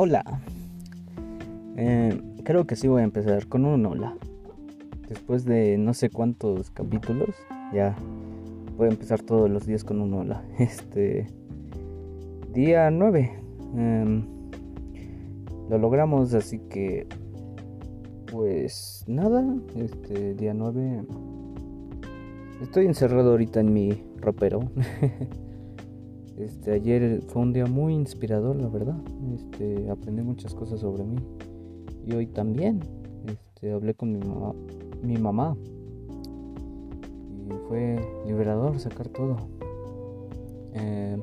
Hola. Eh, creo que sí voy a empezar con un hola. Después de no sé cuántos capítulos, ya voy a empezar todos los días con un hola. Este. Día 9. Em, lo logramos, así que. Pues nada, este día 9. Estoy encerrado ahorita en mi ropero. Este, ayer fue un día muy inspirador, la verdad. Este, aprendí muchas cosas sobre mí. Y hoy también. Este, hablé con mi mamá, mi mamá. Y fue liberador sacar todo. Eh,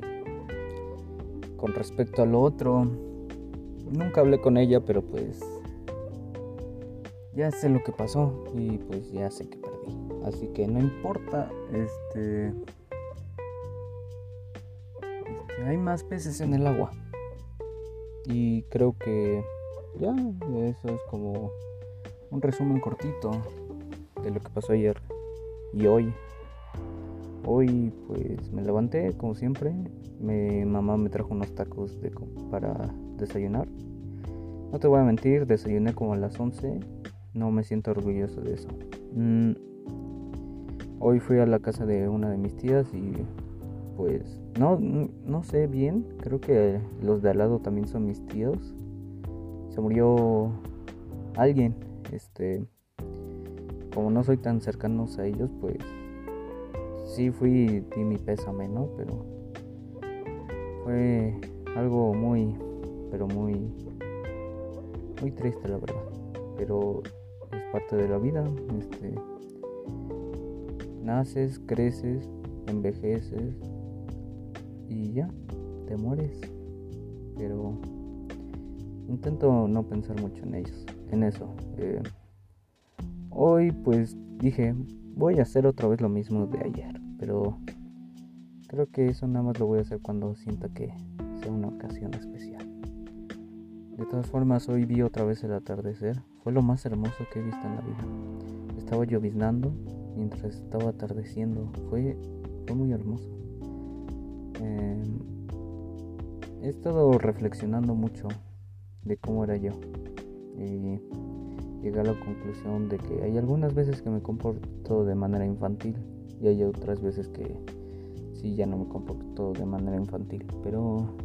con respecto a lo otro, nunca hablé con ella, pero pues ya sé lo que pasó y pues ya sé que perdí. Así que no importa, este hay más peces en el agua. Y creo que ya, eso es como un resumen cortito de lo que pasó ayer y hoy. Hoy pues me levanté como siempre. Mi mamá me trajo unos tacos de, para desayunar. No te voy a mentir, desayuné como a las 11. No me siento orgulloso de eso. Mm, hoy fui a la casa de una de mis tías y pues no, no sé bien, creo que los de al lado también son mis tíos. Se murió alguien, este, como no soy tan cercanos a ellos, pues sí fui di mi pésame, ¿no? Pero fue algo muy, pero muy, muy triste la verdad. Pero es parte de la vida, este, naces, creces, envejeces y ya, te mueres. Pero intento no pensar mucho en ellos, en eso. Eh, hoy pues dije, voy a hacer otra vez lo mismo de ayer, pero creo que eso nada más lo voy a hacer cuando sienta que sea una ocasión especial. De todas formas, hoy vi otra vez el atardecer. Fue lo más hermoso que he visto en la vida. Estaba lloviznando mientras estaba atardeciendo. Fue, fue muy hermoso. Em, he estado reflexionando mucho de cómo era yo y llegué a la conclusión de que hay algunas veces que me comporto de manera infantil y hay otras veces que sí ya no me comporto de manera infantil, pero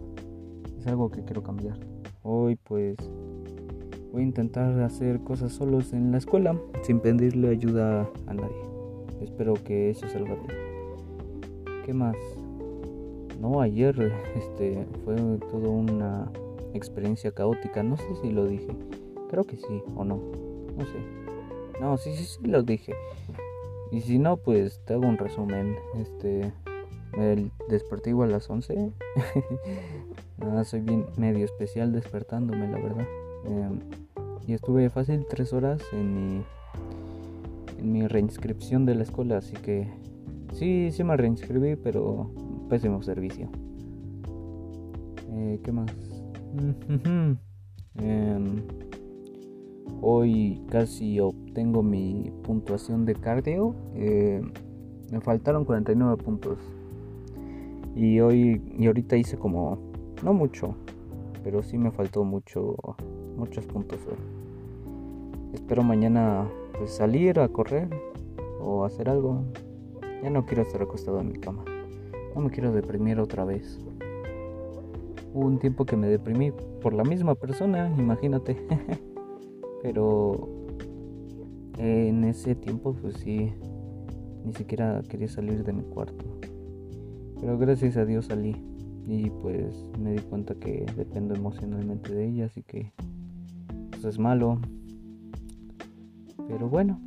es algo que quiero cambiar. Hoy pues voy a intentar hacer cosas solos en la escuela sin pedirle ayuda a nadie. Espero que eso salga bien. ¿Qué más? No, ayer este fue toda una experiencia caótica. No sé si lo dije. Creo que sí o no. No sé. No, sí, sí, sí lo dije. Y si no, pues te hago un resumen. Este me desperté igual a las 11. Nada, soy bien medio especial despertándome, la verdad. Em, y estuve fácil tres horas en mi en mi reinscripción de la escuela, así que sí, sí me reinscribí, pero pésimo servicio. Eh, ¿Qué más? Em, hoy casi obtengo mi puntuación de cardio. Eh, me faltaron 49 puntos. Y hoy y ahorita hice como no mucho, pero sí me faltó mucho muchos puntos hoy. Espero mañana pues salir a correr o hacer algo. Ya no quiero estar acostado en mi cama. No me quiero deprimir otra vez. Hubo un tiempo que me deprimí por la misma persona, imagínate. Pero en ese tiempo pues sí, ni siquiera quería salir de mi cuarto. Pero gracias a Dios salí y pues me di cuenta que dependo emocionalmente de ella, así que pues es malo. Pero bueno,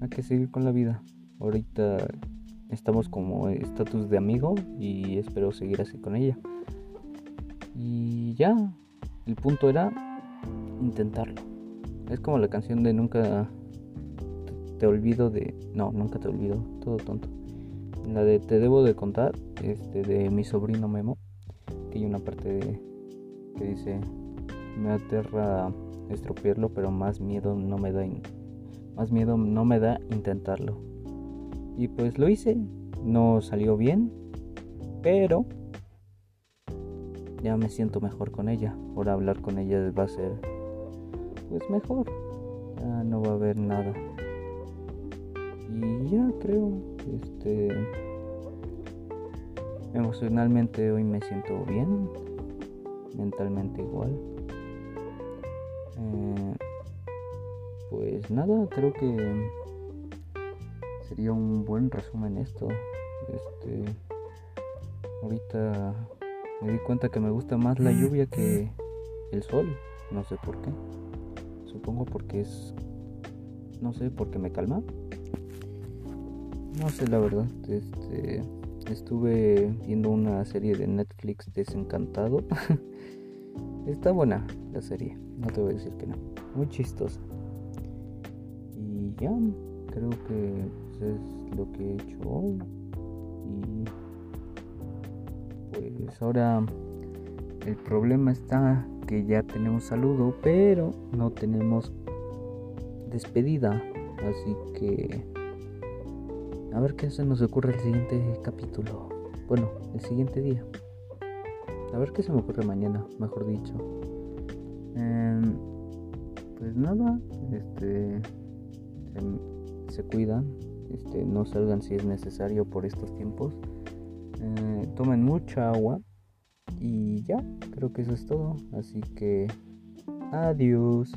hay que seguir con la vida. Ahorita estamos como estatus de amigo y espero seguir así con ella. Y ya, el punto era intentarlo. Es como la canción de nunca te olvido de... No, nunca te olvido, todo tonto. La de Te debo de contar, este, de mi sobrino Memo, que hay una parte que dice, me aterra estropearlo, pero más miedo no me da, más miedo no me da intentarlo. Y pues lo hice. No salió bien. Pero ya me siento mejor con ella. Ahora hablar con ella va a ser pues mejor. Ya no va a haber nada. Y ya creo, este emocionalmente hoy me siento bien, mentalmente igual. Eh, pues nada, creo que sería un buen resumen esto. Este ahorita me di cuenta que me gusta más la lluvia que el sol, no sé por qué. Supongo porque es no sé, porque me calma. No sé la verdad, este estuve viendo una serie de Netflix Desencantado. Está buena la serie, no te voy a decir que no. Muy chistosa. Y ya, creo que pues, es lo que he hecho hoy. Y pues ahora el problema está que ya tenemos saludo, pero no tenemos despedida. Así que a ver qué se nos ocurre el siguiente capítulo. Bueno, el siguiente día. A ver qué se me ocurre mañana, mejor dicho. Em, pues nada, este se, cuidan, este, no salgan si es necesario por estos tiempos. Eh, tomen mucha agua y ya, creo que eso es todo. Así que adiós.